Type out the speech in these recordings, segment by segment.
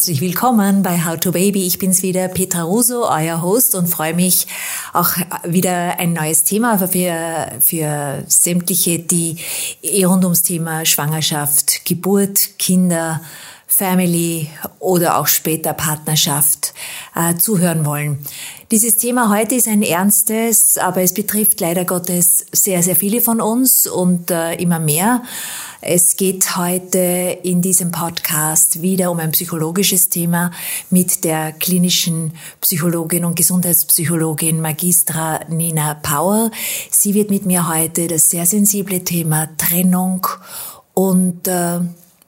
Herzlich willkommen bei How to Baby. Ich bin's wieder, Petra Russo, euer Host und freue mich auch wieder ein neues Thema für, für sämtliche, die rund ums Thema Schwangerschaft, Geburt, Kinder, Family oder auch später Partnerschaft äh, zuhören wollen. Dieses Thema heute ist ein ernstes, aber es betrifft leider Gottes sehr, sehr viele von uns und äh, immer mehr. Es geht heute in diesem Podcast wieder um ein psychologisches Thema mit der klinischen Psychologin und Gesundheitspsychologin Magistra Nina Power. Sie wird mit mir heute das sehr sensible Thema Trennung und äh,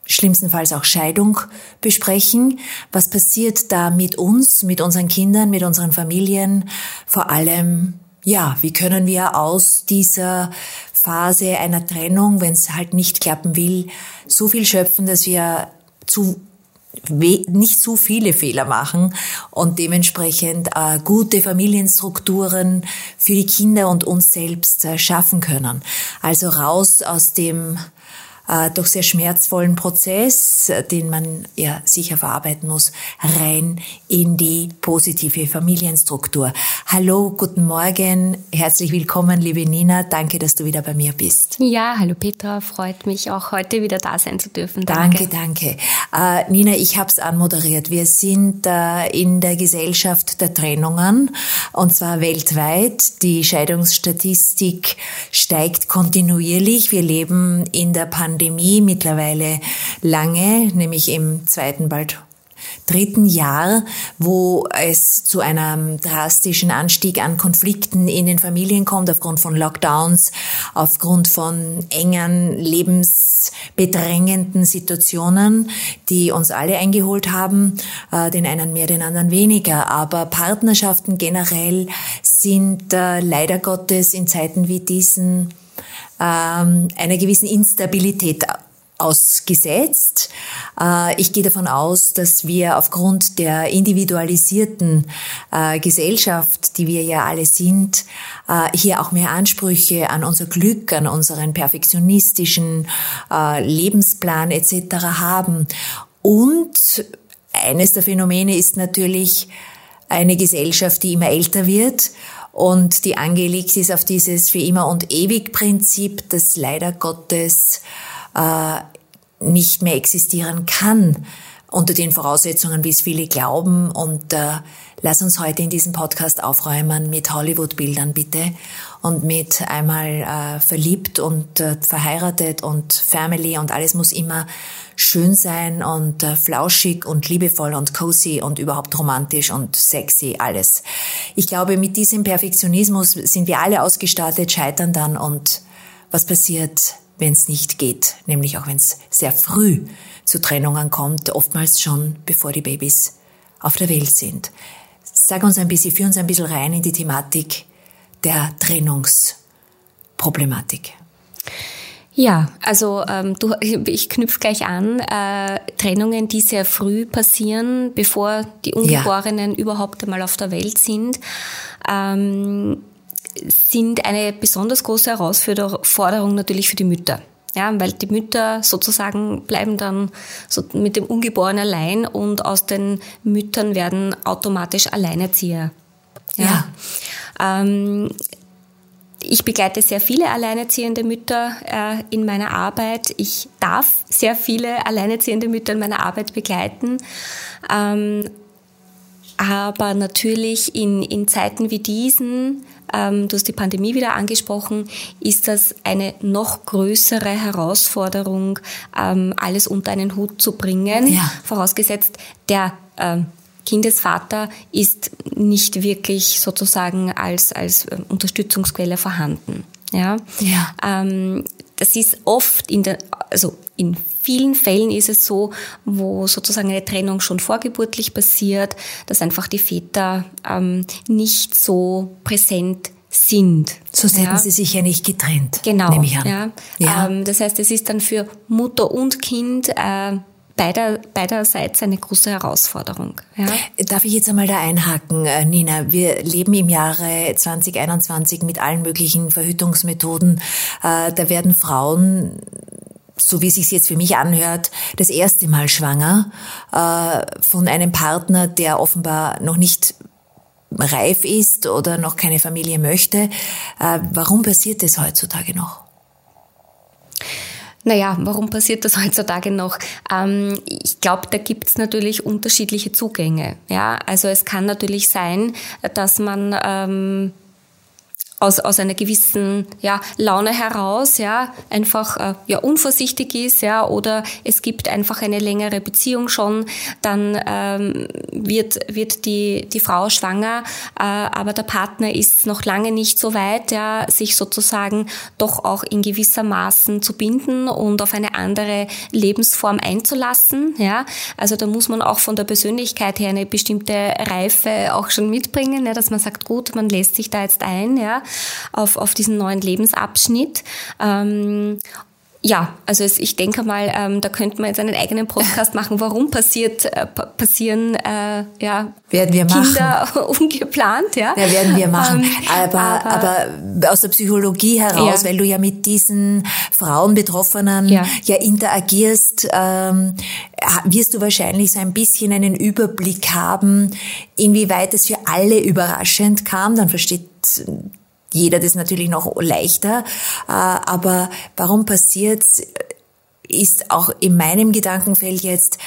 schlimmstenfalls auch Scheidung besprechen. Was passiert da mit uns, mit unseren Kindern, mit unseren Familien? Vor allem, ja, wie können wir aus dieser Phase einer Trennung, wenn es halt nicht klappen will, so viel schöpfen, dass wir zu nicht zu viele Fehler machen und dementsprechend äh, gute Familienstrukturen für die Kinder und uns selbst äh, schaffen können. Also raus aus dem äh, doch sehr schmerzvollen Prozess, den man ja sicher verarbeiten muss, rein in die positive Familienstruktur. Hallo, guten Morgen, herzlich willkommen, liebe Nina. Danke, dass du wieder bei mir bist. Ja, hallo Petra, freut mich auch heute wieder da sein zu dürfen. Danke, danke. danke. Äh, Nina, ich habe es anmoderiert. Wir sind äh, in der Gesellschaft der Trennungen und zwar weltweit. Die Scheidungsstatistik steigt kontinuierlich. Wir leben in der Pandemie Pandemie mittlerweile lange, nämlich im zweiten bald dritten Jahr, wo es zu einem drastischen Anstieg an Konflikten in den Familien kommt, aufgrund von Lockdowns, aufgrund von engen, lebensbedrängenden Situationen, die uns alle eingeholt haben, äh, den einen mehr, den anderen weniger. Aber Partnerschaften generell sind äh, leider Gottes in Zeiten wie diesen ähm, einer gewissen Instabilität ausgesetzt. Äh, ich gehe davon aus, dass wir aufgrund der individualisierten äh, Gesellschaft, die wir ja alle sind, äh, hier auch mehr Ansprüche an unser Glück, an unseren perfektionistischen Lebensplan etc. haben. Und eines der Phänomene ist natürlich eine Gesellschaft, die immer älter wird und die angelegt ist auf dieses für immer und ewig Prinzip, das leider Gottes äh, nicht mehr existieren kann unter den Voraussetzungen, wie es viele glauben. Und äh, lass uns heute in diesem Podcast aufräumen mit Hollywood-Bildern bitte und mit einmal äh, verliebt und äh, verheiratet und Family und alles muss immer schön sein und äh, flauschig und liebevoll und cozy und überhaupt romantisch und sexy, alles. Ich glaube, mit diesem Perfektionismus sind wir alle ausgestattet, scheitern dann und was passiert, wenn es nicht geht, nämlich auch wenn es sehr früh zu Trennungen kommt, oftmals schon bevor die Babys auf der Welt sind. Sag uns ein bisschen, führ uns ein bisschen rein in die Thematik der Trennungsproblematik. Ja, also ähm, du, ich knüpfe gleich an. Äh, Trennungen, die sehr früh passieren, bevor die Ungeborenen ja. überhaupt einmal auf der Welt sind, ähm, sind eine besonders große Herausforderung natürlich für die Mütter. Ja, weil die Mütter sozusagen bleiben dann so mit dem Ungeborenen allein und aus den Müttern werden automatisch Alleinerzieher. Ja. ja. Ähm, ich begleite sehr viele alleinerziehende Mütter äh, in meiner Arbeit. Ich darf sehr viele alleinerziehende Mütter in meiner Arbeit begleiten. Ähm, aber natürlich in, in Zeiten wie diesen, ähm, du hast die Pandemie wieder angesprochen, ist das eine noch größere Herausforderung, ähm, alles unter einen Hut zu bringen. Ja. Vorausgesetzt, der ähm, Kindesvater ist nicht wirklich sozusagen als, als ähm, Unterstützungsquelle vorhanden. Ja. ja. Ähm, das ist oft in der, also in vielen Fällen ist es so, wo sozusagen eine Trennung schon vorgeburtlich passiert, dass einfach die Väter ähm, nicht so präsent sind. So hätten ja. sie sich ja nicht getrennt. Genau. Nehme ich an. Ja. ja. Ähm, das heißt, es ist dann für Mutter und Kind äh, beider, beiderseits eine große Herausforderung. Ja. Darf ich jetzt einmal da einhaken, äh, Nina? Wir leben im Jahre 2021 mit allen möglichen Verhütungsmethoden. Äh, da werden Frauen so wie es sich jetzt für mich anhört, das erste Mal schwanger äh, von einem Partner, der offenbar noch nicht reif ist oder noch keine Familie möchte. Äh, warum passiert das heutzutage noch? Naja, warum passiert das heutzutage noch? Ähm, ich glaube, da gibt es natürlich unterschiedliche Zugänge. Ja, also es kann natürlich sein, dass man ähm, aus, aus einer gewissen ja, Laune heraus, ja, einfach äh, ja, unvorsichtig ist, ja, oder es gibt einfach eine längere Beziehung schon, dann ähm, wird, wird die, die Frau schwanger, äh, aber der Partner ist noch lange nicht so weit, ja, sich sozusagen doch auch in gewisser Maßen zu binden und auf eine andere Lebensform einzulassen, ja. Also da muss man auch von der Persönlichkeit her eine bestimmte Reife auch schon mitbringen, ja, dass man sagt, gut, man lässt sich da jetzt ein, ja auf, auf diesen neuen Lebensabschnitt. Ähm, ja, also es, ich denke mal, ähm, da könnte man jetzt einen eigenen Podcast machen. Warum passiert äh, passieren äh, ja werden wir Kinder machen. ungeplant? Ja, ja werden wir machen. Ähm, aber, aber, aber aus der Psychologie heraus, ja. weil du ja mit diesen Frauen Betroffenen ja, ja interagierst, ähm, wirst du wahrscheinlich so ein bisschen einen Überblick haben, inwieweit es für alle überraschend kam. Dann versteht jeder das natürlich noch leichter. Äh, aber warum passiert's, ist auch in meinem Gedankenfeld jetzt,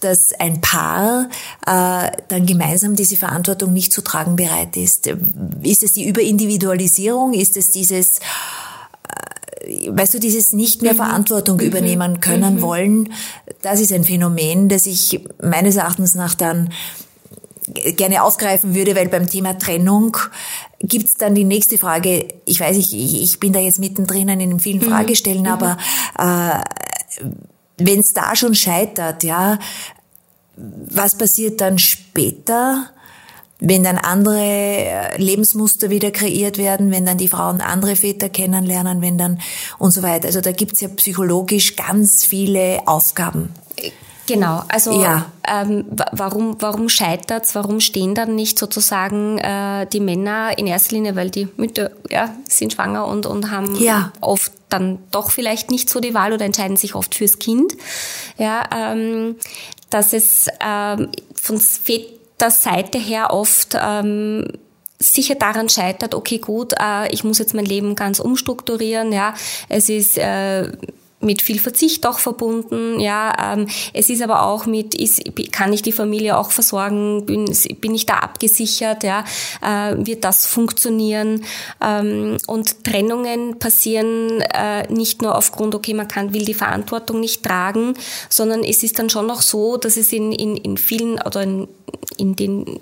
dass ein Paar äh, dann gemeinsam diese Verantwortung nicht zu tragen bereit ist. Ist es die Überindividualisierung? Ist es dieses, äh, weißt du, dieses nicht mehr mhm. Verantwortung mhm. übernehmen können mhm. wollen? Das ist ein Phänomen, das ich meines Erachtens nach dann gerne aufgreifen würde, weil beim Thema Trennung gibt's dann die nächste Frage. Ich weiß, ich, ich bin da jetzt mittendrin in vielen mhm. Fragestellen, mhm. aber äh, wenn es da schon scheitert, ja, was passiert dann später? wenn dann andere äh, Lebensmuster wieder kreiert werden, wenn dann die Frauen andere Väter kennenlernen, wenn dann und so weiter. Also da gibt's ja psychologisch ganz viele Aufgaben. Genau, also ja. ähm, warum, warum scheitert's? Warum stehen dann nicht sozusagen äh, die Männer in erster Linie, weil die Mütter ja, sind schwanger und, und haben ja. oft dann doch vielleicht nicht so die Wahl oder entscheiden sich oft fürs Kind. Ja, ähm, dass es ähm, von Väterseite her oft ähm, sicher daran scheitert, okay gut, äh, ich muss jetzt mein Leben ganz umstrukturieren, ja, es ist äh, mit viel Verzicht auch verbunden. Ja, ähm, es ist aber auch mit, ist, kann ich die Familie auch versorgen? Bin, bin ich da abgesichert? Ja, äh, wird das funktionieren? Ähm, und Trennungen passieren äh, nicht nur aufgrund, okay, man kann will die Verantwortung nicht tragen, sondern es ist dann schon noch so, dass es in in, in vielen oder in, in den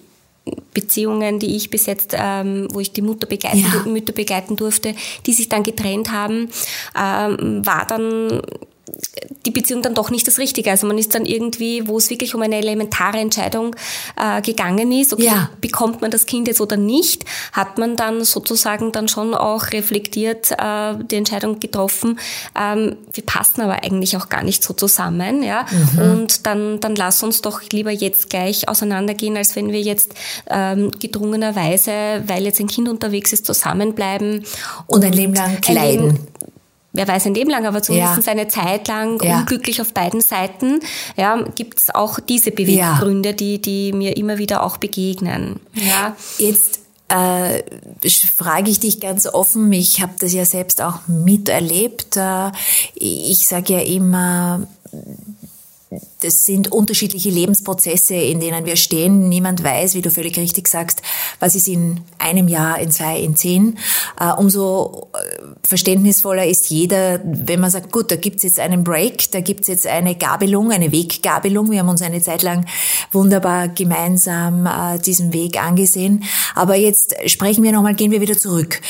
Beziehungen, die ich bis jetzt, ähm, wo ich die Mutter begleiten, ja. Mütter begleiten durfte, die sich dann getrennt haben, ähm, war dann die Beziehung dann doch nicht das Richtige. Also man ist dann irgendwie, wo es wirklich um eine elementare Entscheidung äh, gegangen ist, okay, ja. bekommt man das Kind jetzt oder nicht, hat man dann sozusagen dann schon auch reflektiert äh, die Entscheidung getroffen, ähm, wir passen aber eigentlich auch gar nicht so zusammen, ja. Mhm. Und dann, dann lass uns doch lieber jetzt gleich auseinandergehen, als wenn wir jetzt ähm, gedrungenerweise, weil jetzt ein Kind unterwegs ist, zusammenbleiben. Und, und ein Leben lang kleiden wer weiß ein Leben lang, aber zumindest ja. eine Zeit lang ja. unglücklich auf beiden Seiten, ja, gibt es auch diese Beweggründe, ja. die, die mir immer wieder auch begegnen. Ja. Jetzt äh, frage ich dich ganz offen, ich habe das ja selbst auch miterlebt. Äh, ich sage ja immer, das sind unterschiedliche Lebensprozesse, in denen wir stehen. Niemand weiß, wie du völlig richtig sagst, was ist in einem Jahr, in zwei, in zehn. Äh, umso äh, verständnisvoller ist jeder, wenn man sagt, gut, da gibt's jetzt einen Break, da gibt's jetzt eine Gabelung, eine Weggabelung. Wir haben uns eine Zeit lang wunderbar gemeinsam äh, diesen Weg angesehen. Aber jetzt sprechen wir nochmal, gehen wir wieder zurück.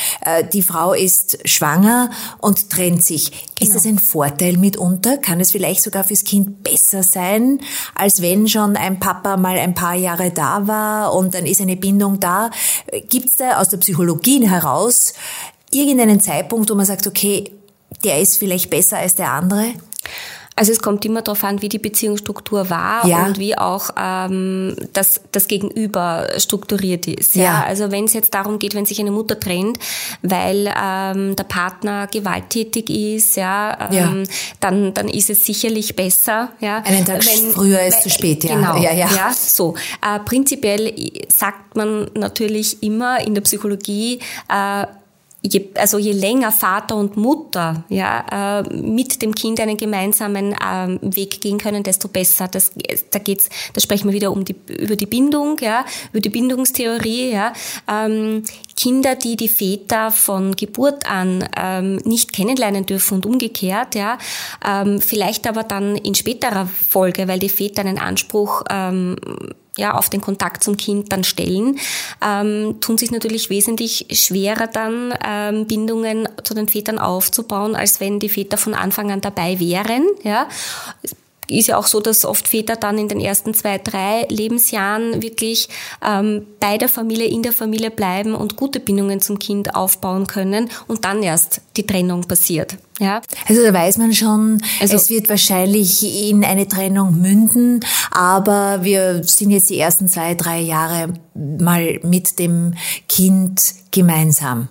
die Frau ist schwanger und trennt sich. Genau. Ist das ein Vorteil mitunter? Kann es vielleicht sogar fürs Kind besser sein? Sein, als wenn schon ein Papa mal ein paar Jahre da war und dann ist eine Bindung da. Gibt es da aus der Psychologie heraus irgendeinen Zeitpunkt, wo man sagt, okay, der ist vielleicht besser als der andere? Also es kommt immer darauf an, wie die Beziehungsstruktur war ja. und wie auch ähm, das, das Gegenüber strukturiert ist. Ja. ja. Also wenn es jetzt darum geht, wenn sich eine Mutter trennt, weil ähm, der Partner gewalttätig ist, ja, ähm, ja, dann dann ist es sicherlich besser. Ja, einen Tag wenn, früher ist zu spät. Ja, genau. Ja, ja. ja so äh, prinzipiell sagt man natürlich immer in der Psychologie äh, je, also je länger Vater und Mutter ja, äh, mit dem Kind einen gemeinsamen äh, Weg gehen können, desto besser. Das, da geht's, da sprechen wir wieder um die, über die Bindung, ja, über die Bindungstheorie. Ja. Ähm, Kinder, die die Väter von Geburt an ähm, nicht kennenlernen dürfen und umgekehrt, ja, ähm, vielleicht aber dann in späterer Folge, weil die Väter einen Anspruch ähm, ja, auf den Kontakt zum Kind dann stellen, ähm, tun sich natürlich wesentlich schwerer dann ähm, Bindungen zu den Vätern aufzubauen, als wenn die Väter von Anfang an dabei wären. Ja ist ja auch so, dass oft Väter dann in den ersten zwei, drei Lebensjahren wirklich ähm, bei der Familie, in der Familie bleiben und gute Bindungen zum Kind aufbauen können und dann erst die Trennung passiert. Ja. Also da weiß man schon, also, es wird wahrscheinlich in eine Trennung münden, aber wir sind jetzt die ersten zwei, drei Jahre mal mit dem Kind gemeinsam.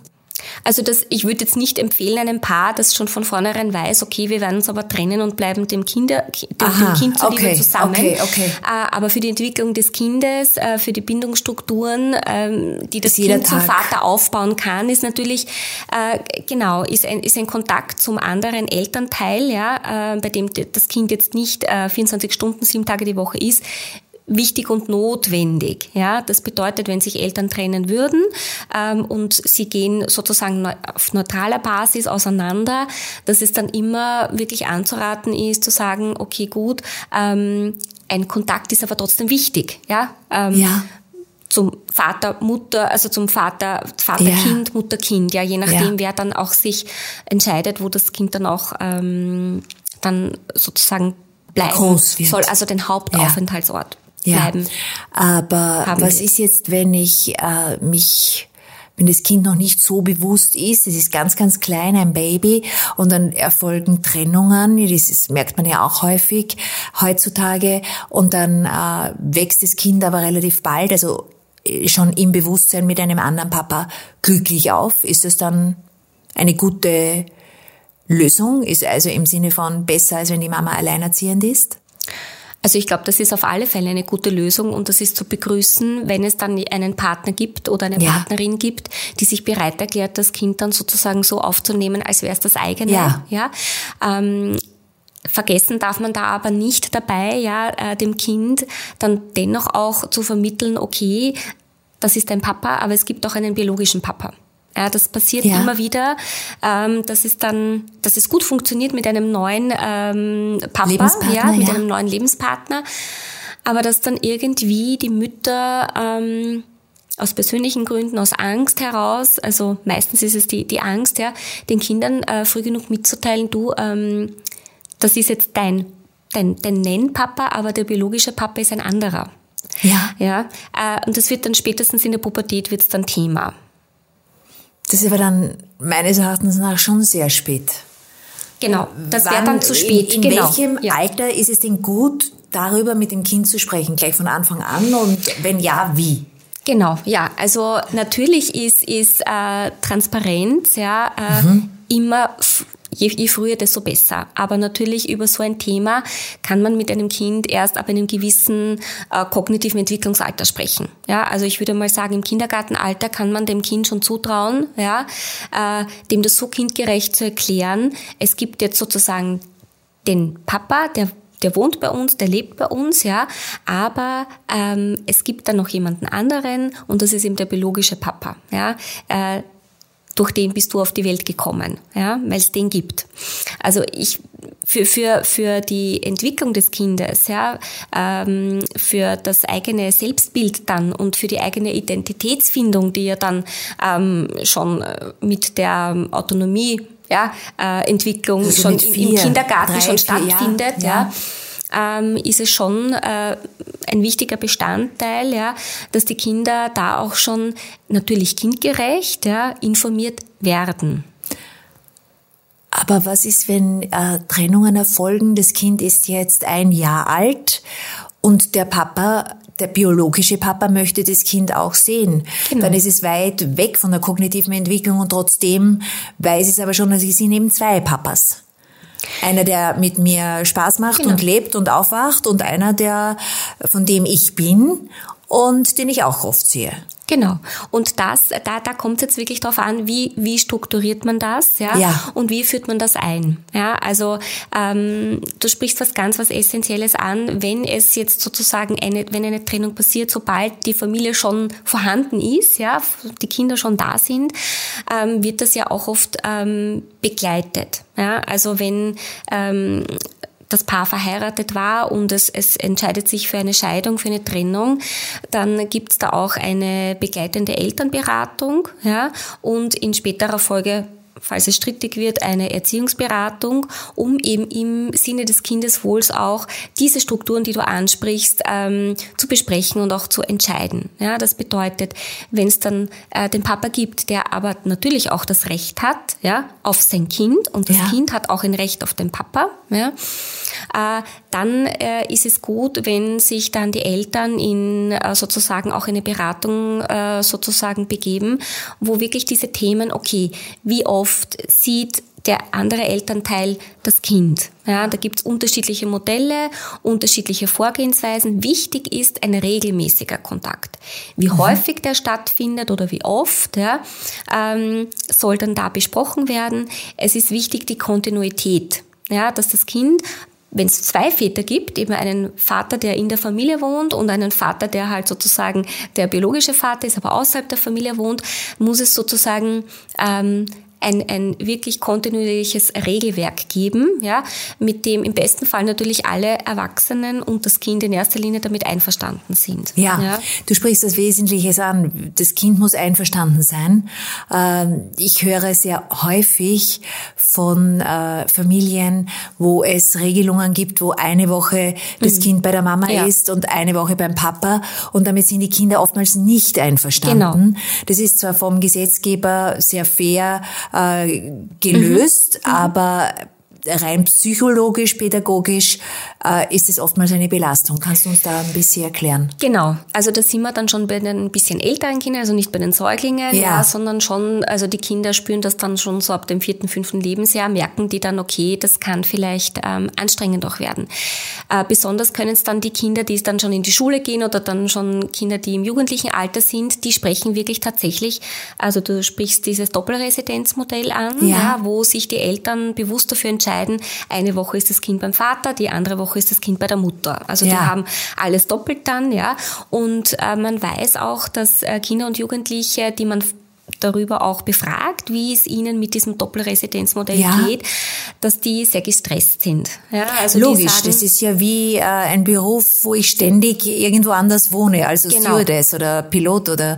Also das, ich würde jetzt nicht empfehlen einem Paar, das schon von vornherein weiß, okay, wir werden uns aber trennen und bleiben dem, Kinder, dem, Aha, dem Kind zuliebe okay, zusammen. Okay, okay. Äh, aber für die Entwicklung des Kindes, äh, für die Bindungsstrukturen, ähm, die das Kind zum Vater aufbauen kann, ist natürlich äh, genau ist ein, ist ein Kontakt zum anderen Elternteil, ja, bei dem das Kind jetzt nicht 24 Stunden, sieben Tage die Woche ist, wichtig und notwendig. Ja, das bedeutet, wenn sich Eltern trennen würden ähm, und sie gehen sozusagen auf neutraler Basis auseinander, dass es dann immer wirklich anzuraten ist, zu sagen, okay, gut, ähm, ein Kontakt ist aber trotzdem wichtig. Ja, ähm, ja zum Vater, Mutter, also zum Vater, Vater-Kind, ja. Mutter-Kind, ja, je nachdem, ja. wer dann auch sich entscheidet, wo das Kind dann auch ähm, dann sozusagen bleiben soll, also den Hauptaufenthaltsort bleiben. Aber was wir. ist jetzt, wenn ich äh, mich wenn das Kind noch nicht so bewusst ist, es ist ganz, ganz klein, ein Baby, und dann erfolgen Trennungen, das ist, merkt man ja auch häufig heutzutage, und dann äh, wächst das Kind aber relativ bald, also äh, schon im Bewusstsein mit einem anderen Papa glücklich auf. Ist das dann eine gute Lösung? Ist also im Sinne von besser, als wenn die Mama alleinerziehend ist? Also ich glaube, das ist auf alle Fälle eine gute Lösung und das ist zu begrüßen, wenn es dann einen Partner gibt oder eine ja. Partnerin gibt, die sich bereit erklärt, das Kind dann sozusagen so aufzunehmen, als wäre es das eigene. Ja. ja? Ähm, Vergessen darf man da aber nicht dabei, ja, äh, dem Kind dann dennoch auch zu vermitteln, okay, das ist dein Papa, aber es gibt auch einen biologischen Papa. Ja, das passiert ja. immer wieder, ähm, dass es dann, dass es gut funktioniert mit einem neuen ähm, Papa, ja, mit ja. einem neuen Lebenspartner, aber dass dann irgendwie die Mütter ähm, aus persönlichen Gründen, aus Angst heraus, also meistens ist es die, die Angst, ja, den Kindern äh, früh genug mitzuteilen, du, ähm, das ist jetzt dein, dein, dein Nennpapa, aber der biologische Papa ist ein anderer. Ja. Ja. Äh, und das wird dann spätestens in der Pubertät wird's dann Thema. Das ist aber dann meines Erachtens nach schon sehr spät. Genau, das wäre dann zu spät. In, in genau. welchem ja. Alter ist es denn gut, darüber mit dem Kind zu sprechen? Gleich von Anfang an und wenn ja, wie? Genau, ja. Also natürlich ist, ist äh, Transparenz ja äh, mhm. immer je, je früher, desto besser. Aber natürlich über so ein Thema kann man mit einem Kind erst ab einem gewissen äh, kognitiven Entwicklungsalter sprechen. Ja, also ich würde mal sagen, im Kindergartenalter kann man dem Kind schon zutrauen, ja, äh, dem das so kindgerecht zu erklären. Es gibt jetzt sozusagen den Papa, der der wohnt bei uns, der lebt bei uns, ja, aber ähm, es gibt dann noch jemanden anderen und das ist eben der biologische Papa, ja. Äh, durch den bist du auf die Welt gekommen, ja, weil es den gibt. Also ich für für für die Entwicklung des Kindes, ja, ähm, für das eigene Selbstbild dann und für die eigene Identitätsfindung, die ja dann ähm, schon äh, mit der Autonomie ja, äh, Entwicklung also schon im, im, Kindergarten drei, schon stattfindet, ja. ja ähm, ist es schon äh, ein wichtiger Bestandteil, ja, dass die Kinder da auch schon natürlich kindgerecht ja, informiert werden. Aber was ist, wenn äh, Trennungen erfolgen? Das Kind ist jetzt ein Jahr alt und der Papa der biologische Papa möchte das Kind auch sehen. Genau. Dann ist es weit weg von der kognitiven Entwicklung und trotzdem weiß es aber schon, dass ich sind eben zwei Papas. Einer, der mit mir Spaß macht genau. und lebt und aufwacht und einer, der, von dem ich bin und den ich auch oft sehe. Genau. Und das, da, da kommt es jetzt wirklich darauf an, wie, wie strukturiert man das, ja? ja, und wie führt man das ein. Ja, also ähm, du sprichst was ganz was Essentielles an, wenn es jetzt sozusagen eine, wenn eine Trennung passiert, sobald die Familie schon vorhanden ist, ja, die Kinder schon da sind, ähm, wird das ja auch oft ähm, begleitet. Ja, also wenn ähm, das Paar verheiratet war und es, es entscheidet sich für eine Scheidung, für eine Trennung, dann gibt es da auch eine begleitende Elternberatung ja, und in späterer Folge falls es strittig wird, eine Erziehungsberatung, um eben im Sinne des Kindeswohls auch diese Strukturen, die du ansprichst, ähm, zu besprechen und auch zu entscheiden. Ja, das bedeutet, wenn es dann äh, den Papa gibt, der aber natürlich auch das Recht hat, ja, auf sein Kind und das ja. Kind hat auch ein Recht auf den Papa, ja, äh, dann äh, ist es gut, wenn sich dann die Eltern in äh, sozusagen auch eine Beratung äh, sozusagen begeben, wo wirklich diese Themen, okay, wie oft oft sieht der andere Elternteil das Kind. Ja, da gibt's unterschiedliche Modelle, unterschiedliche Vorgehensweisen. Wichtig ist ein regelmäßiger Kontakt. Wie mhm. häufig der stattfindet oder wie oft, ja, ähm, soll dann da besprochen werden. Es ist wichtig die Kontinuität. Ja, dass das Kind wenn es zwei Väter gibt, eben einen Vater, der in der Familie wohnt und einen Vater, der halt sozusagen der biologische Vater ist, aber außerhalb der Familie wohnt, muss es sozusagen ähm, ein, ein wirklich kontinuierliches Regelwerk geben, ja, mit dem im besten Fall natürlich alle Erwachsenen und das Kind in erster Linie damit einverstanden sind. Ja, ja. du sprichst das Wesentliche an. Das Kind muss einverstanden sein. Ähm, ich höre sehr häufig von äh, Familien, wo es Regelungen gibt, wo eine Woche das mhm. Kind bei der Mama ja. ist und eine Woche beim Papa und damit sind die Kinder oftmals nicht einverstanden. Genau. Das ist zwar vom Gesetzgeber sehr fair äh, gelöst, mhm. aber rein psychologisch, pädagogisch äh, ist es oftmals eine Belastung. Kannst du uns da ein bisschen erklären? Genau. Also da sind wir dann schon bei den ein bisschen älteren Kindern, also nicht bei den Säuglingen, ja. ja. sondern schon, also die Kinder spüren das dann schon so ab dem vierten, fünften Lebensjahr, merken die dann, okay, das kann vielleicht ähm, anstrengend auch werden. Äh, besonders können es dann die Kinder, die dann schon in die Schule gehen oder dann schon Kinder, die im jugendlichen Alter sind, die sprechen wirklich tatsächlich, also du sprichst dieses Doppelresidenzmodell an, ja. ja wo sich die Eltern bewusst dafür entscheiden, entscheiden, eine Woche ist das Kind beim Vater, die andere Woche ist das Kind bei der Mutter. Also ja. die haben alles doppelt dann, ja. Und äh, man weiß auch, dass äh, Kinder und Jugendliche, die man darüber auch befragt, wie es ihnen mit diesem Doppelresidenzmodell ja. geht, dass die sehr gestresst sind. Ja, also Logisch, sagen, das ist ja wie äh, ein Beruf, wo ich ständig irgendwo anders wohne, also genau. Stewardess oder Pilot oder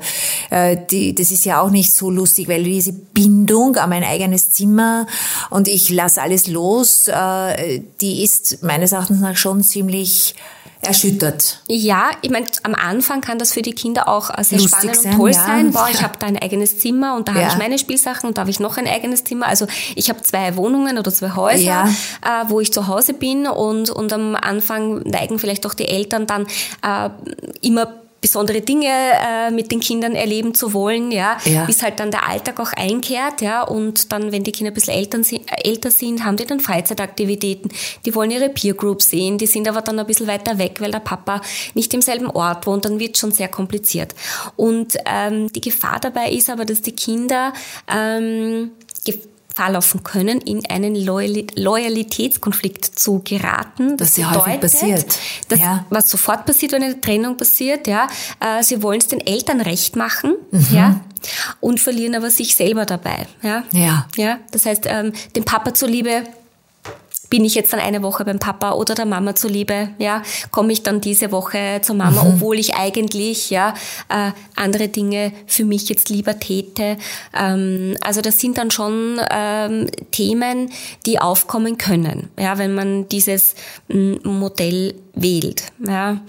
äh, die, das ist ja auch nicht so lustig, weil diese Bindung an mein eigenes Zimmer und ich lasse alles los, äh, die ist meines Erachtens nach schon ziemlich erschüttert. Ja, ich meine, am Anfang kann das für die Kinder auch äh, sehr Lustig spannend sein, und toll ja. sein. Boah, ich habe da ein eigenes Zimmer und da ja. habe ich meine Spielsachen und da habe ich noch ein eigenes Zimmer. Also ich habe zwei Wohnungen oder zwei Häuser, ja. äh, wo ich zu Hause bin und, und am Anfang neigen vielleicht auch die Eltern dann äh, immer besondere Dinge äh, mit den Kindern erleben zu wollen, ja, ja, bis halt dann der Alltag auch einkehrt, ja, und dann, wenn die Kinder ein bisschen älter sind, äh, älter sind, haben die dann Freizeitaktivitäten, die wollen ihre Peer Group sehen, die sind aber dann ein bisschen weiter weg, weil der Papa nicht im selben Ort wohnt, dann wird schon sehr kompliziert. Und ähm, die Gefahr dabei ist aber, dass die Kinder ähm, Gefahr laufen können, in einen Loyalitätskonflikt zu geraten. Das, das ja häufig passiert. Das, ja. Was sofort passiert, wenn eine Trennung passiert, ja. Äh, sie wollen es den Eltern recht machen, mhm. ja. Und verlieren aber sich selber dabei, ja. Ja. Ja. Das heißt, ähm, dem Papa zuliebe bin ich jetzt dann eine Woche beim Papa oder der Mama zuliebe, ja, komme ich dann diese Woche zur Mama, mhm. obwohl ich eigentlich ja äh, andere Dinge für mich jetzt lieber täte. Ähm, also das sind dann schon ähm, Themen, die aufkommen können, ja, wenn man dieses Modell wählt. Ja.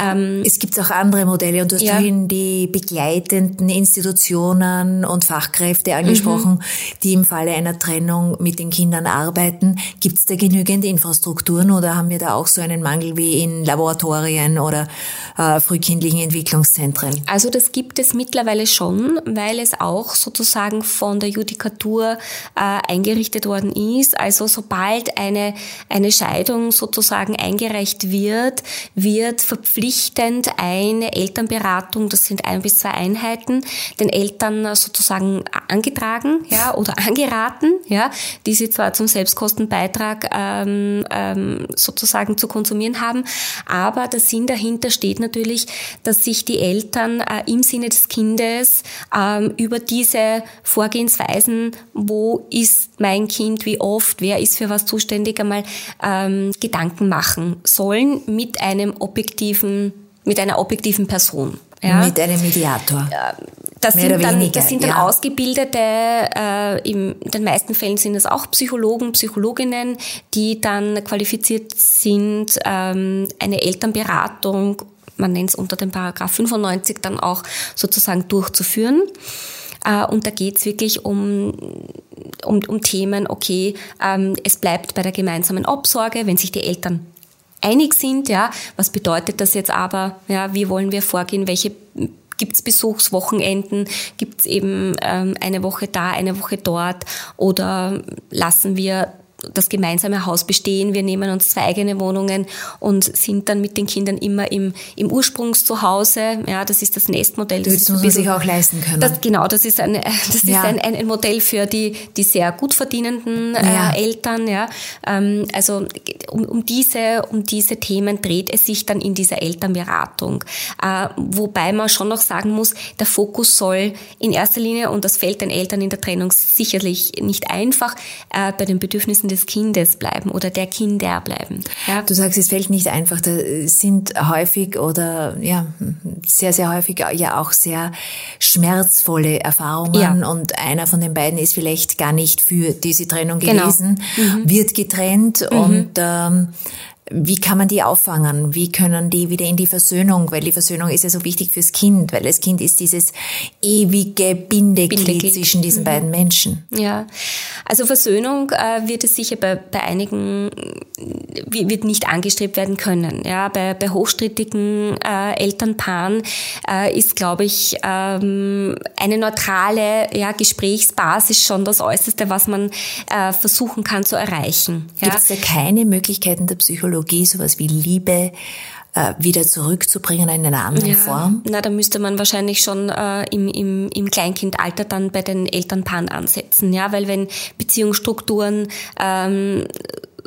Ähm, es gibt auch andere Modelle und du hast ja. vorhin die begleitenden Institutionen und Fachkräfte angesprochen, mhm. die im Falle einer Trennung mit den Kindern arbeiten. Gibt es da genügend Infrastrukturen oder haben wir da auch so einen Mangel wie in Laboratorien oder äh, frühkindlichen Entwicklungszentren? Also das gibt es mittlerweile schon, weil es auch sozusagen von der Judikatur äh, eingerichtet worden ist. Also sobald eine, eine Scheidung sozusagen eingereicht wird, wird verpflichtend eine Elternberatung, das sind ein bis zwei Einheiten, den Eltern sozusagen angetragen ja, oder angeraten, ja, die sie zwar zum Selbstkostenbeitrag ähm, ähm, sozusagen zu konsumieren haben, aber der Sinn dahinter steht natürlich, dass sich die Eltern äh, im Sinne des Kindes ähm, über diese Vorgehensweisen, wo ist mein Kind, wie oft, wer ist für was zuständig, einmal ähm, Gedanken machen sollen mit einem objektiven objektiven, mit einer objektiven Person. Ja? Mit einem Mediator. Das Mehr sind, dann, weniger, das sind dann ja. ausgebildete, äh, in den meisten Fällen sind es auch Psychologen, Psychologinnen, die dann qualifiziert sind, ähm, eine Elternberatung, man nennt es unter dem Paragraph 95 dann auch sozusagen durchzuführen. Äh, und da geht es wirklich um, um, um Themen, okay, ähm, es bleibt bei der gemeinsamen Obsorge, wenn sich die Eltern einig sind, ja, was bedeutet das jetzt aber, ja, wie wollen wir vorgehen, welche gibt es Besuchswochenenden, gibt es eben ähm, eine Woche da, eine Woche dort? Oder lassen wir das gemeinsame Haus bestehen. Wir nehmen uns zwei eigene Wohnungen und sind dann mit den Kindern immer im, im Ursprungszuhause. Ja, das ist das Nestmodell. Das, das muss man sich auch leisten können. Das, genau, das ist, eine, das ja. ist ein, ein, ein, Modell für die, die sehr gut verdienenden äh, ja. Eltern. Ja. Ähm, also um, um, diese, um diese Themen dreht es sich dann in dieser Elternberatung. Äh, wobei man schon noch sagen muss, der Fokus soll in erster Linie, und das fällt den Eltern in der Trennung sicherlich nicht einfach, äh, bei den Bedürfnissen des Kindes bleiben oder der Kinder bleiben. Ja. Du sagst, es fällt nicht einfach. Da sind häufig oder ja sehr sehr häufig ja auch sehr schmerzvolle Erfahrungen ja. und einer von den beiden ist vielleicht gar nicht für diese Trennung genau. gewesen, genau. mhm. wird getrennt mhm. und ähm, wie kann man die auffangen? Wie können die wieder in die Versöhnung? Weil die Versöhnung ist ja so wichtig fürs Kind, weil das Kind ist dieses ewige Bindeglied, Bindeglied. zwischen diesen mhm. beiden Menschen. Ja, also Versöhnung äh, wird es sicher bei, bei einigen wird nicht angestrebt werden können. Ja, bei, bei hochstrittigen äh, Elternpaaren äh, ist, glaube ich, ähm, eine neutrale ja, Gesprächsbasis schon das Äußerste, was man äh, versuchen kann zu erreichen. Ja? Gibt es da keine Möglichkeiten der Psychologie, sowas wie Liebe, äh, wieder zurückzubringen in einer anderen ja, Form? Na, da müsste man wahrscheinlich schon äh, im, im, im Kleinkindalter dann bei den Elternpaaren ansetzen, ja, weil wenn Beziehungsstrukturen ähm,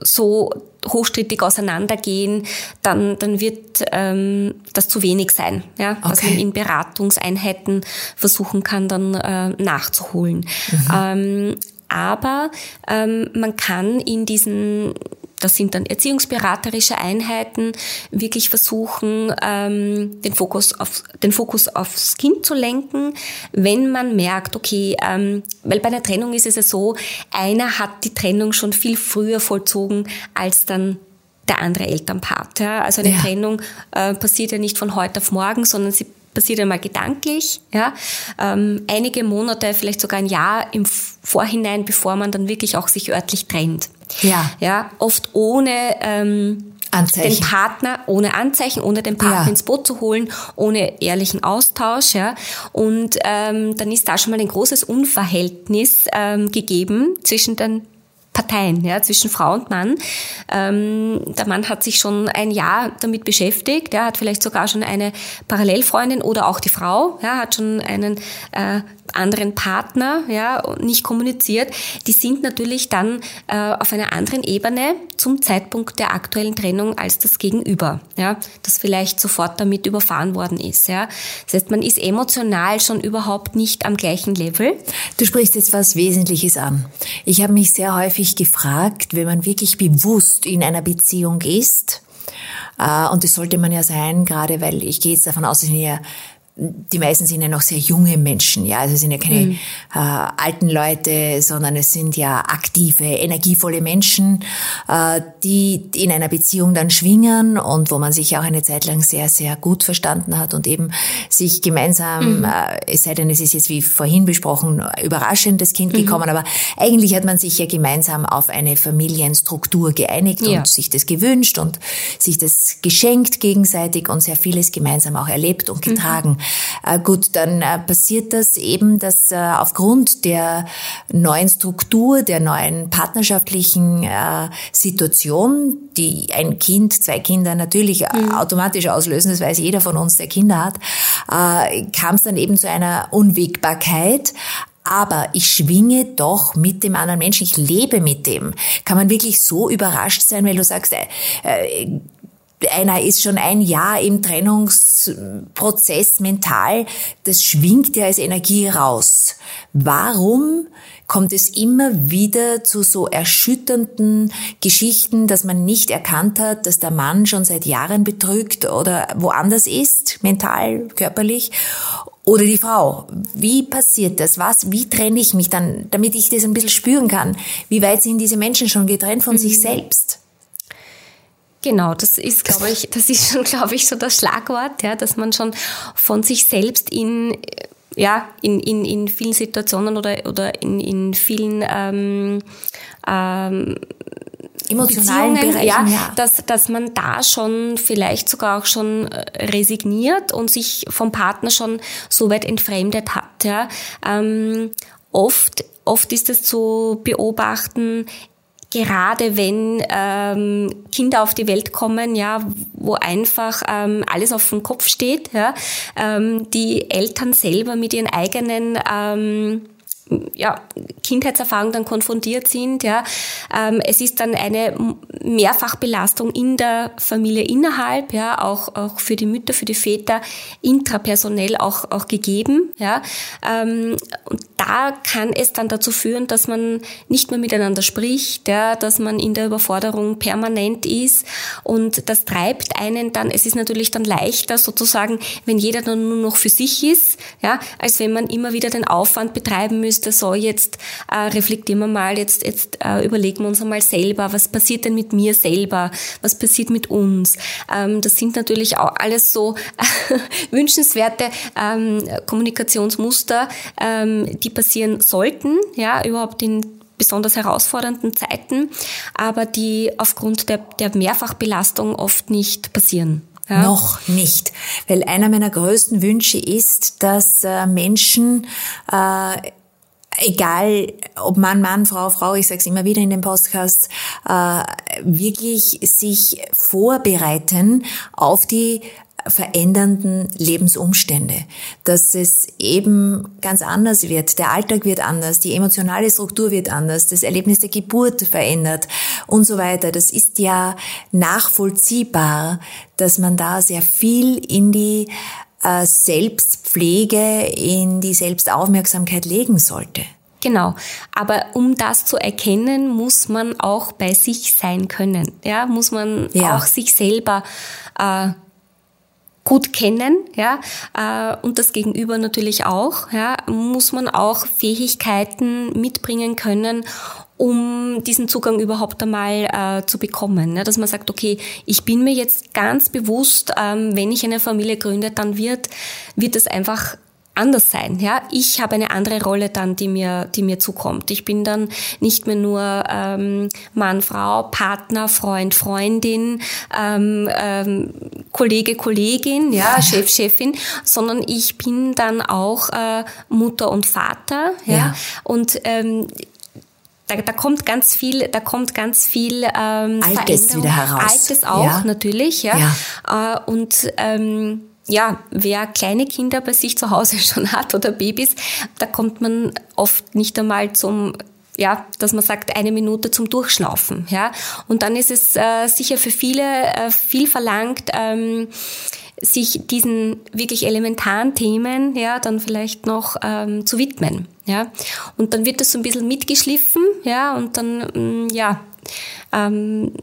so hochstrittig auseinandergehen, dann, dann wird ähm, das zu wenig sein, ja, okay. was man in Beratungseinheiten versuchen kann, dann äh, nachzuholen. Mhm. Ähm, aber ähm, man kann in diesen das sind dann erziehungsberaterische Einheiten, wirklich versuchen, ähm, den, Fokus auf, den Fokus aufs Kind zu lenken, wenn man merkt, okay, ähm, weil bei einer Trennung ist es ja so, einer hat die Trennung schon viel früher vollzogen als dann der andere Elternpart. Ja? Also eine ja. Trennung äh, passiert ja nicht von heute auf morgen, sondern sie passiert einmal gedanklich, ja, ähm, einige Monate, vielleicht sogar ein Jahr im Vorhinein, bevor man dann wirklich auch sich örtlich trennt. Ja. Ja, oft ohne ähm, Anzeichen. den Partner, ohne Anzeichen, ohne den Partner ja. ins Boot zu holen, ohne ehrlichen Austausch. Ja. Und ähm, dann ist da schon mal ein großes Unverhältnis ähm, gegeben zwischen den Parteien, ja, zwischen Frau und Mann, ähm, der Mann hat sich schon ein Jahr damit beschäftigt, er hat vielleicht sogar schon eine Parallelfreundin oder auch die Frau, ja, hat schon einen äh, anderen Partner, ja, nicht kommuniziert, die sind natürlich dann äh, auf einer anderen Ebene zum Zeitpunkt der aktuellen Trennung als das Gegenüber, ja, das vielleicht sofort damit überfahren worden ist, ja. Das heißt, man ist emotional schon überhaupt nicht am gleichen Level. Du sprichst jetzt was Wesentliches an. Ich habe mich sehr häufig gefragt, wenn man wirklich bewusst in einer Beziehung ist, äh, und das sollte man ja sein, gerade weil ich gehe jetzt davon aus, dass wir die meisten sind ja noch sehr junge Menschen, ja, also es sind ja keine mhm. äh, alten Leute, sondern es sind ja aktive, energievolle Menschen, äh, die in einer Beziehung dann schwingen und wo man sich auch eine Zeit lang sehr, sehr gut verstanden hat und eben sich gemeinsam, mhm. äh, es sei denn, es ist jetzt wie vorhin besprochen, überraschend das Kind mhm. gekommen, aber eigentlich hat man sich ja gemeinsam auf eine Familienstruktur geeinigt ja. und sich das gewünscht und sich das geschenkt gegenseitig und sehr vieles gemeinsam auch erlebt und getragen. Äh, gut, dann äh, passiert das eben, dass äh, aufgrund der neuen Struktur, der neuen partnerschaftlichen Situation, die ein Kind, zwei Kinder natürlich mhm. automatisch auslösen, das weiß jeder von uns, der Kinder hat, kam es dann eben zu einer Unwägbarkeit aber ich schwinge doch mit dem anderen Menschen, ich lebe mit dem. Kann man wirklich so überrascht sein, weil du sagst, äh, einer ist schon ein Jahr im Trennungsprozess mental, das schwingt ja als Energie raus. Warum kommt es immer wieder zu so erschütternden Geschichten, dass man nicht erkannt hat, dass der Mann schon seit Jahren betrügt oder woanders ist, mental, körperlich, oder die Frau. Wie passiert das? Was, wie trenne ich mich dann, damit ich das ein bisschen spüren kann? Wie weit sind diese Menschen schon getrennt von mhm. sich selbst? Genau, das ist, glaube ich, das ist schon, glaube ich, so das Schlagwort, ja, dass man schon von sich selbst in ja, in, in, in vielen Situationen oder, oder in, in vielen ähm, ähm, emotionalen Bereichen, ja, ja, Dass, dass man da schon vielleicht sogar auch schon äh, resigniert und sich vom Partner schon so weit entfremdet hat. Ja. Ähm, oft, oft ist es zu beobachten, gerade wenn ähm, Kinder auf die Welt kommen, ja, wo einfach ähm, alles auf dem Kopf steht, ja, ähm, die Eltern selber mit ihren eigenen ähm, ja, Kindheitserfahrung dann konfrontiert sind. Ja. Ähm, es ist dann eine Mehrfachbelastung in der Familie innerhalb, ja, auch, auch für die Mütter, für die Väter, intrapersonell auch, auch gegeben. Ja. Ähm, und da kann es dann dazu führen, dass man nicht mehr miteinander spricht, ja, dass man in der Überforderung permanent ist und das treibt einen dann, es ist natürlich dann leichter sozusagen, wenn jeder dann nur noch für sich ist, ja, als wenn man immer wieder den Aufwand betreiben müsste, so jetzt äh, reflektieren wir mal, jetzt, jetzt äh, überlegen wir uns einmal selber, was passiert denn mit mir selber, was passiert mit uns. Ähm, das sind natürlich auch alles so wünschenswerte ähm, Kommunikationsmuster, ähm, die passieren sollten, ja, überhaupt in besonders herausfordernden Zeiten, aber die aufgrund der, der Mehrfachbelastung oft nicht passieren. Ja. Noch nicht, weil einer meiner größten Wünsche ist, dass äh, Menschen äh, egal ob Mann, Mann, Frau, Frau, ich sage es immer wieder in den Podcasts, äh, wirklich sich vorbereiten auf die verändernden Lebensumstände, dass es eben ganz anders wird, der Alltag wird anders, die emotionale Struktur wird anders, das Erlebnis der Geburt verändert und so weiter. Das ist ja nachvollziehbar, dass man da sehr viel in die Selbstpflege, in die Selbstaufmerksamkeit legen sollte. Genau. Aber um das zu erkennen, muss man auch bei sich sein können. Ja, muss man ja. auch sich selber äh, gut kennen, ja, äh, und das Gegenüber natürlich auch, ja, muss man auch Fähigkeiten mitbringen können, um diesen Zugang überhaupt einmal äh, zu bekommen. Ne? Dass man sagt, okay, ich bin mir jetzt ganz bewusst, ähm, wenn ich eine Familie gründe, dann wird, wird es einfach anders sein. Ja, ich habe eine andere Rolle dann, die mir, die mir zukommt. Ich bin dann nicht mehr nur ähm, Mann, Frau, Partner, Freund, Freundin, ähm, ähm, Kollege, Kollegin, ja, Chef, Chefin, sondern ich bin dann auch äh, Mutter und Vater. Ja, ja. und ähm, da, da kommt ganz viel, da kommt ganz viel ähm, Altes wieder heraus. Altes auch ja. natürlich, ja. ja. Äh, und ähm, ja, wer kleine Kinder bei sich zu Hause schon hat oder Babys, da kommt man oft nicht einmal zum ja, dass man sagt, eine Minute zum Durchschnaufen, ja. Und dann ist es äh, sicher für viele äh, viel verlangt, ähm, sich diesen wirklich elementaren Themen, ja, dann vielleicht noch ähm, zu widmen, ja. Und dann wird das so ein bisschen mitgeschliffen, ja, und dann, mm, ja, ähm,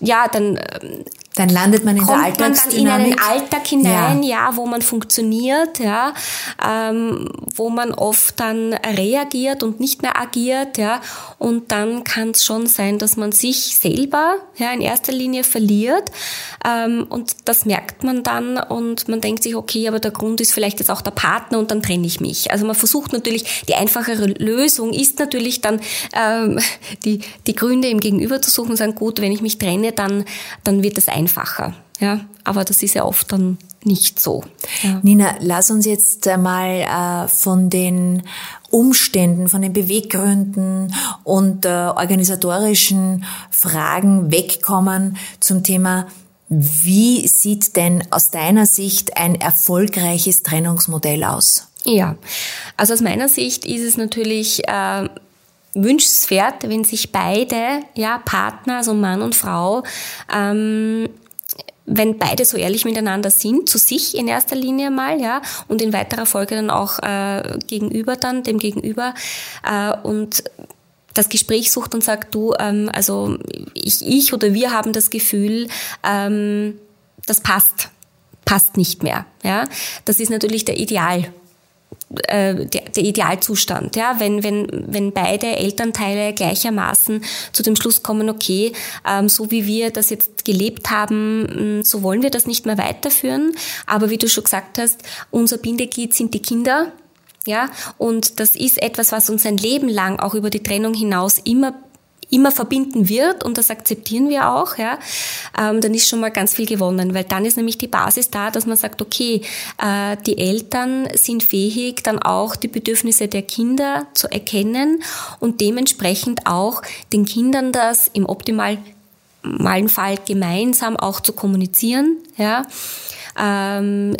ja, dann ähm, dann landet man in Kommt der Alltagsdynamik. man dann in einen Alltag hinein, ja, ja wo man funktioniert, ja, ähm, wo man oft dann reagiert und nicht mehr agiert, ja, und dann kann es schon sein, dass man sich selber, ja, in erster Linie verliert, ähm, und das merkt man dann und man denkt sich, okay, aber der Grund ist vielleicht jetzt auch der Partner und dann trenne ich mich. Also man versucht natürlich, die einfachere Lösung ist natürlich dann ähm, die die Gründe im Gegenüber zu suchen und sagen, gut, wenn ich mich trenne, dann dann wird es ein einfacher. Ja, aber das ist ja oft dann nicht so. Ja. Nina, lass uns jetzt mal äh, von den Umständen, von den Beweggründen und äh, organisatorischen Fragen wegkommen zum Thema, wie sieht denn aus deiner Sicht ein erfolgreiches Trennungsmodell aus? Ja, also aus meiner Sicht ist es natürlich äh, wünschenswert, wenn sich beide, ja, Partner, also Mann und Frau, ähm, wenn beide so ehrlich miteinander sind, zu sich in erster Linie mal, ja, und in weiterer Folge dann auch äh, gegenüber dann, dem Gegenüber äh, und das Gespräch sucht und sagt, du, ähm, also ich, ich oder wir haben das Gefühl, ähm, das passt, passt nicht mehr. Ja, das ist natürlich der Ideal äh, der, der Idealzustand, ja, wenn, wenn, wenn beide Elternteile gleichermaßen zu dem Schluss kommen, okay, ähm, so wie wir das jetzt gelebt haben, mm, so wollen wir das nicht mehr weiterführen. Aber wie du schon gesagt hast, unser Bindeglied sind die Kinder, ja, und das ist etwas, was uns ein Leben lang auch über die Trennung hinaus immer immer verbinden wird und das akzeptieren wir auch, ja, ähm, dann ist schon mal ganz viel gewonnen, weil dann ist nämlich die Basis da, dass man sagt, okay, äh, die Eltern sind fähig, dann auch die Bedürfnisse der Kinder zu erkennen und dementsprechend auch den Kindern das im optimalen Fall gemeinsam auch zu kommunizieren, ja. Ähm,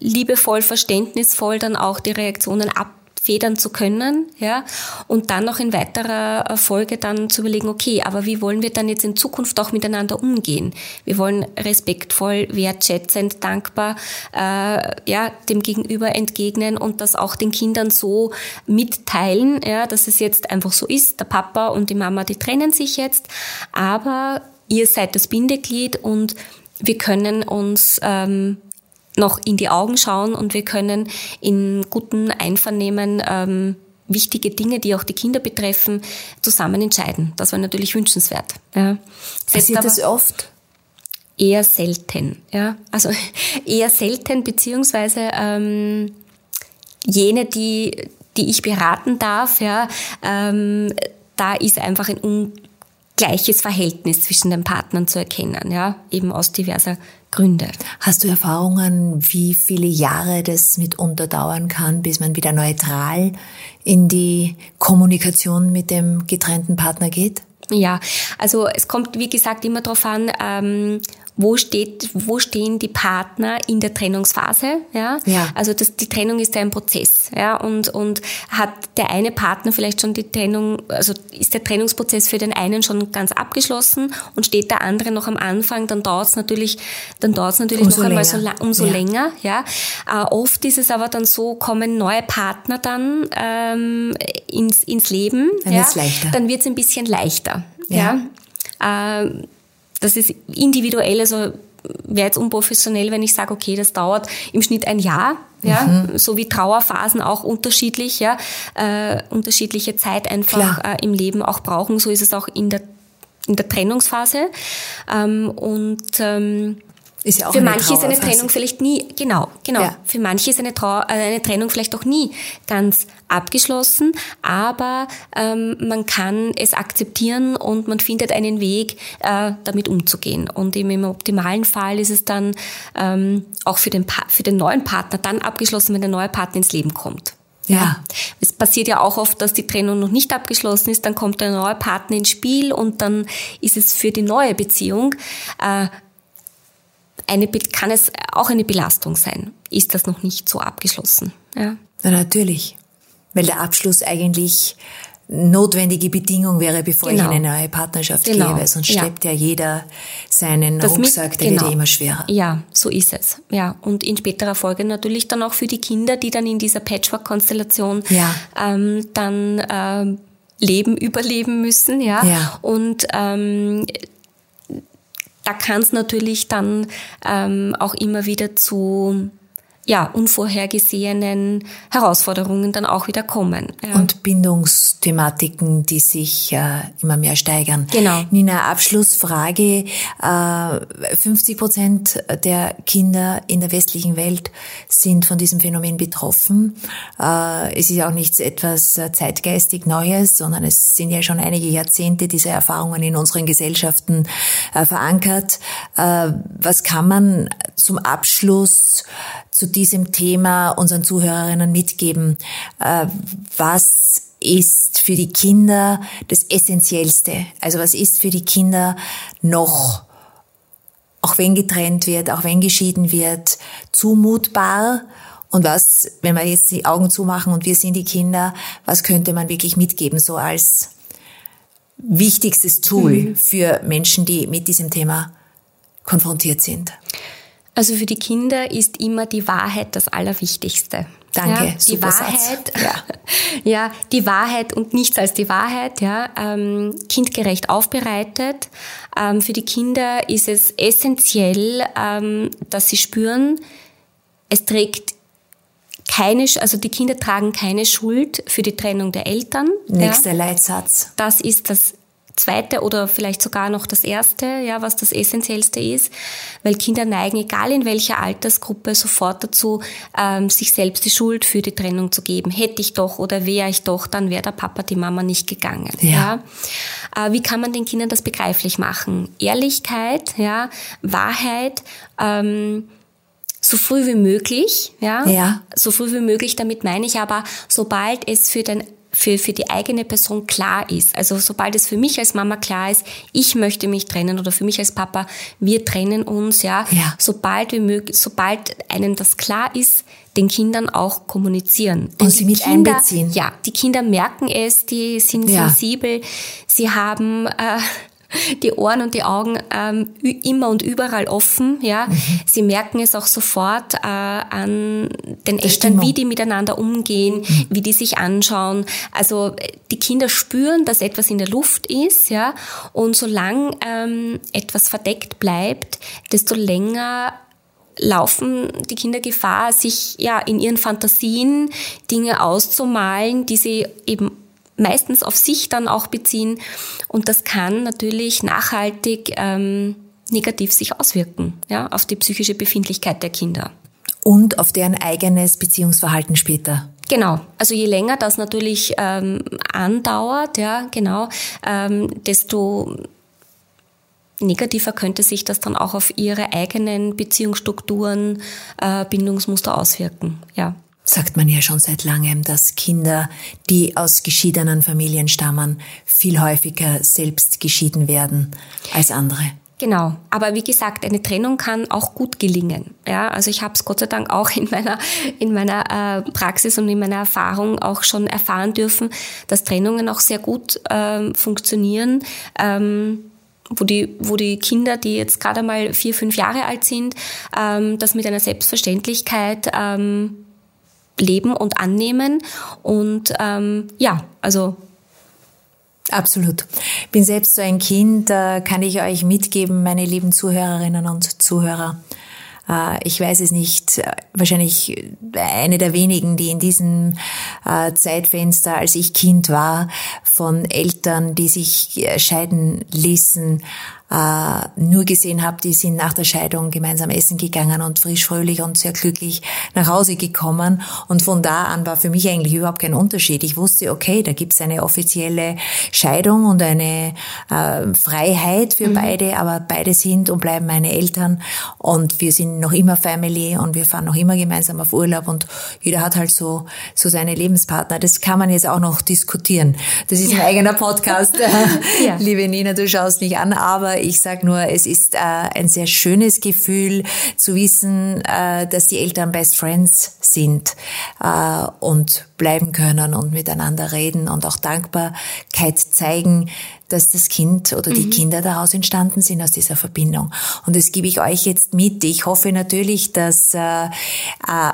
liebevoll, verständnisvoll dann auch die Reaktionen ab federn zu können, ja, und dann noch in weiterer Folge dann zu überlegen, okay, aber wie wollen wir dann jetzt in Zukunft auch miteinander umgehen? Wir wollen respektvoll, wertschätzend, dankbar, äh, ja, dem Gegenüber entgegnen und das auch den Kindern so mitteilen, ja, dass es jetzt einfach so ist. Der Papa und die Mama, die trennen sich jetzt, aber ihr seid das Bindeglied und wir können uns ähm, noch in die Augen schauen und wir können in guten Einvernehmen ähm, wichtige Dinge, die auch die Kinder betreffen, zusammen entscheiden. Das war natürlich wünschenswert. Ja. Passiert das oft? Eher selten. Ja. Also eher selten, beziehungsweise ähm, jene, die, die ich beraten darf, ja, ähm, da ist einfach ein ungleiches Verhältnis zwischen den Partnern zu erkennen, ja, eben aus diverser Gründe. Hast du Erfahrungen, wie viele Jahre das mitunter dauern kann, bis man wieder neutral in die Kommunikation mit dem getrennten Partner geht? Ja, also es kommt, wie gesagt, immer darauf an, ähm, wo steht, wo stehen die Partner in der Trennungsphase, ja? ja. Also das, die Trennung ist ja ein Prozess, ja, und, und hat der eine Partner vielleicht schon die Trennung, also ist der Trennungsprozess für den einen schon ganz abgeschlossen und steht der andere noch am Anfang, dann dauert es natürlich, dann dauert es natürlich umso noch einmal so umso ja. länger, ja. Äh, oft ist es aber dann so, kommen neue Partner dann ähm, ins, ins Leben, dann ja, wird's leichter. dann wird es ein bisschen leichter, ja. ja. Äh, das ist individuell, also wäre jetzt unprofessionell, wenn ich sage, okay, das dauert im Schnitt ein Jahr, ja, mhm. so wie Trauerphasen auch unterschiedlich, ja, äh, unterschiedliche Zeit einfach äh, im Leben auch brauchen. So ist es auch in der in der Trennungsphase ähm, und ähm, ist ja auch Für manche ist eine Trennung vielleicht nie, genau, genau. Ja. Für manche ist eine, Trau äh, eine Trennung vielleicht auch nie ganz abgeschlossen, aber ähm, man kann es akzeptieren und man findet einen Weg, äh, damit umzugehen. Und eben im optimalen Fall ist es dann ähm, auch für den, für den neuen Partner dann abgeschlossen, wenn der neue Partner ins Leben kommt. Ja. Es passiert ja auch oft, dass die Trennung noch nicht abgeschlossen ist, dann kommt der neue Partner ins Spiel und dann ist es für die neue Beziehung äh, eine, kann es auch eine Belastung sein. Ist das noch nicht so abgeschlossen? Ja. Na, natürlich. Weil der Abschluss eigentlich notwendige Bedingung wäre, bevor genau. ich in eine neue Partnerschaft genau. gehe, weil sonst ja. schleppt ja jeder seinen das Rucksack, mit, der genau. wird ja immer schwerer. Ja, so ist es. Ja, und in späterer Folge natürlich dann auch für die Kinder, die dann in dieser Patchwork-Konstellation ja. ähm, dann ähm, leben, überleben müssen, ja. ja. Und ähm, da kann es natürlich dann ähm, auch immer wieder zu ja, unvorhergesehenen Herausforderungen dann auch wieder kommen. Ja. Und Bindungsthematiken, die sich äh, immer mehr steigern. Genau. Nina, Abschlussfrage. Äh, 50 Prozent der Kinder in der westlichen Welt sind von diesem Phänomen betroffen. Äh, es ist auch nichts etwas äh, zeitgeistig Neues, sondern es sind ja schon einige Jahrzehnte diese Erfahrungen in unseren Gesellschaften äh, verankert. Äh, was kann man zum Abschluss zu diesem Thema unseren Zuhörerinnen mitgeben? Äh, was ist für die Kinder das Essentiellste? Also was ist für die Kinder noch, auch wenn getrennt wird, auch wenn geschieden wird, zumutbar? Und was, wenn wir jetzt die Augen zumachen und wir sind die Kinder, was könnte man wirklich mitgeben, so als wichtigstes Tool mhm. für Menschen, die mit diesem Thema konfrontiert sind? Also für die Kinder ist immer die Wahrheit das Allerwichtigste. Danke. Ja, die Wahrheit, ja. ja, die Wahrheit und nichts als die Wahrheit, ja, ähm, kindgerecht aufbereitet. Ähm, für die Kinder ist es essentiell, ähm, dass sie spüren, es trägt keine, also die Kinder tragen keine Schuld für die Trennung der Eltern. Nächster ja. Leitsatz. Das ist das zweite oder vielleicht sogar noch das erste, ja, was das Essentiellste ist, weil Kinder neigen, egal in welcher Altersgruppe, sofort dazu, ähm, sich selbst die Schuld für die Trennung zu geben. Hätte ich doch oder wäre ich doch, dann wäre der Papa, die Mama nicht gegangen. Ja. ja. Äh, wie kann man den Kindern das begreiflich machen? Ehrlichkeit, ja, Wahrheit, ähm, so früh wie möglich, ja, ja, so früh wie möglich. Damit meine ich aber, sobald es für den für, für die eigene Person klar ist. Also sobald es für mich als Mama klar ist, ich möchte mich trennen oder für mich als Papa, wir trennen uns, ja. ja. Sobald wir mögen, sobald einem das klar ist, den Kindern auch kommunizieren. Und sie mit Kinder, einbeziehen. Ja, die Kinder merken es, die sind ja. sensibel, sie haben äh, die Ohren und die Augen ähm, immer und überall offen. Ja, mhm. sie merken es auch sofort äh, an den Eltern, wie die miteinander umgehen, mhm. wie die sich anschauen. Also die Kinder spüren, dass etwas in der Luft ist. Ja, und solange ähm, etwas verdeckt bleibt, desto länger laufen die Kinder Gefahr, sich ja in ihren Fantasien Dinge auszumalen, die sie eben meistens auf sich dann auch beziehen. Und das kann natürlich nachhaltig ähm, negativ sich auswirken, ja, auf die psychische Befindlichkeit der Kinder. Und auf deren eigenes Beziehungsverhalten später. Genau. Also je länger das natürlich ähm, andauert, ja, genau, ähm, desto negativer könnte sich das dann auch auf ihre eigenen Beziehungsstrukturen, äh, Bindungsmuster auswirken, ja sagt man ja schon seit langem, dass Kinder, die aus geschiedenen Familien stammen, viel häufiger selbst geschieden werden als andere. Genau, aber wie gesagt, eine Trennung kann auch gut gelingen. Ja, also ich habe es Gott sei Dank auch in meiner in meiner äh, Praxis und in meiner Erfahrung auch schon erfahren dürfen, dass Trennungen auch sehr gut ähm, funktionieren. Ähm, wo die, wo die Kinder, die jetzt gerade mal vier, fünf Jahre alt sind, ähm, das mit einer Selbstverständlichkeit ähm, leben und annehmen. Und ähm, ja, also Absolut. Bin selbst so ein Kind, äh, kann ich euch mitgeben, meine lieben Zuhörerinnen und Zuhörer. Äh, ich weiß es nicht, äh, wahrscheinlich eine der wenigen, die in diesem Zeitfenster, als ich Kind war, von Eltern, die sich scheiden ließen, äh, nur gesehen habe, die sind nach der Scheidung gemeinsam essen gegangen und frisch, fröhlich und sehr glücklich nach Hause gekommen. Und von da an war für mich eigentlich überhaupt kein Unterschied. Ich wusste, okay, da gibt's eine offizielle Scheidung und eine äh, Freiheit für mhm. beide, aber beide sind und bleiben meine Eltern und wir sind noch immer Family und wir fahren noch immer gemeinsam auf Urlaub und jeder hat halt so, so seine Lebenspartner. Das kann man jetzt auch noch diskutieren. Das ist ein eigener Podcast. ja. Liebe Nina, du schaust mich an, aber ich sag nur, es ist äh, ein sehr schönes Gefühl zu wissen, äh, dass die Eltern Best Friends sind äh, und bleiben können und miteinander reden und auch Dankbarkeit zeigen, dass das Kind oder die mhm. Kinder daraus entstanden sind aus dieser Verbindung. Und das gebe ich euch jetzt mit. Ich hoffe natürlich, dass äh, äh,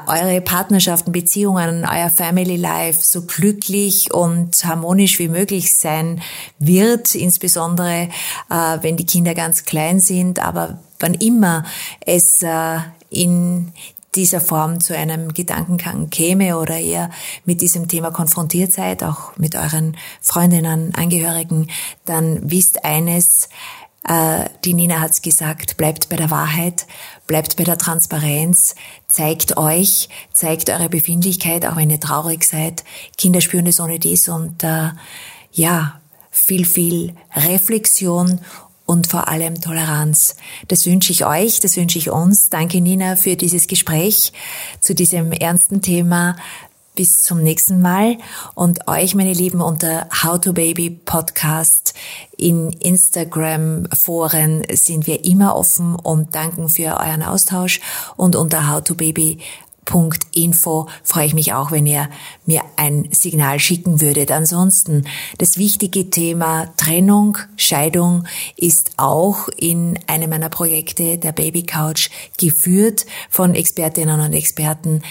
eure Partnerschaften, Beziehungen, euer Family Life so glücklich und harmonisch wie möglich sein wird, insbesondere äh, wenn die Kinder ganz klein sind, aber wann immer es äh, in dieser Form zu einem Gedankengang käme oder ihr mit diesem Thema konfrontiert seid, auch mit euren Freundinnen, Angehörigen, dann wisst eines, äh, die Nina hat's gesagt, bleibt bei der Wahrheit, bleibt bei der Transparenz, zeigt euch, zeigt eure Befindlichkeit, auch wenn ihr traurig seid. Kinder spüren es ohne dies und äh, ja, viel, viel Reflexion und vor allem Toleranz. Das wünsche ich euch, das wünsche ich uns. Danke Nina für dieses Gespräch zu diesem ernsten Thema. Bis zum nächsten Mal und euch, meine Lieben, unter How to Baby Podcast in Instagram Foren sind wir immer offen und danken für euren Austausch und unter How to Baby Info freue ich mich auch, wenn ihr mir ein Signal schicken würdet. Ansonsten, das wichtige Thema Trennung, Scheidung ist auch in einem meiner Projekte, der Baby Couch, geführt von Expertinnen und Experten.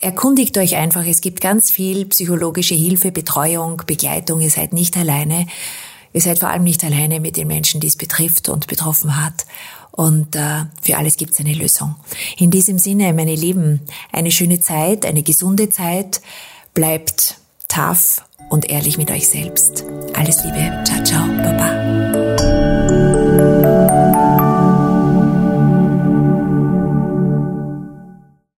Erkundigt euch einfach, es gibt ganz viel psychologische Hilfe, Betreuung, Begleitung, ihr seid nicht alleine. Ihr seid vor allem nicht alleine mit den Menschen, die es betrifft und betroffen hat. Und äh, für alles gibt es eine Lösung. In diesem Sinne, meine Lieben, eine schöne Zeit, eine gesunde Zeit. Bleibt tough und ehrlich mit euch selbst. Alles Liebe. Ciao, ciao. Baba.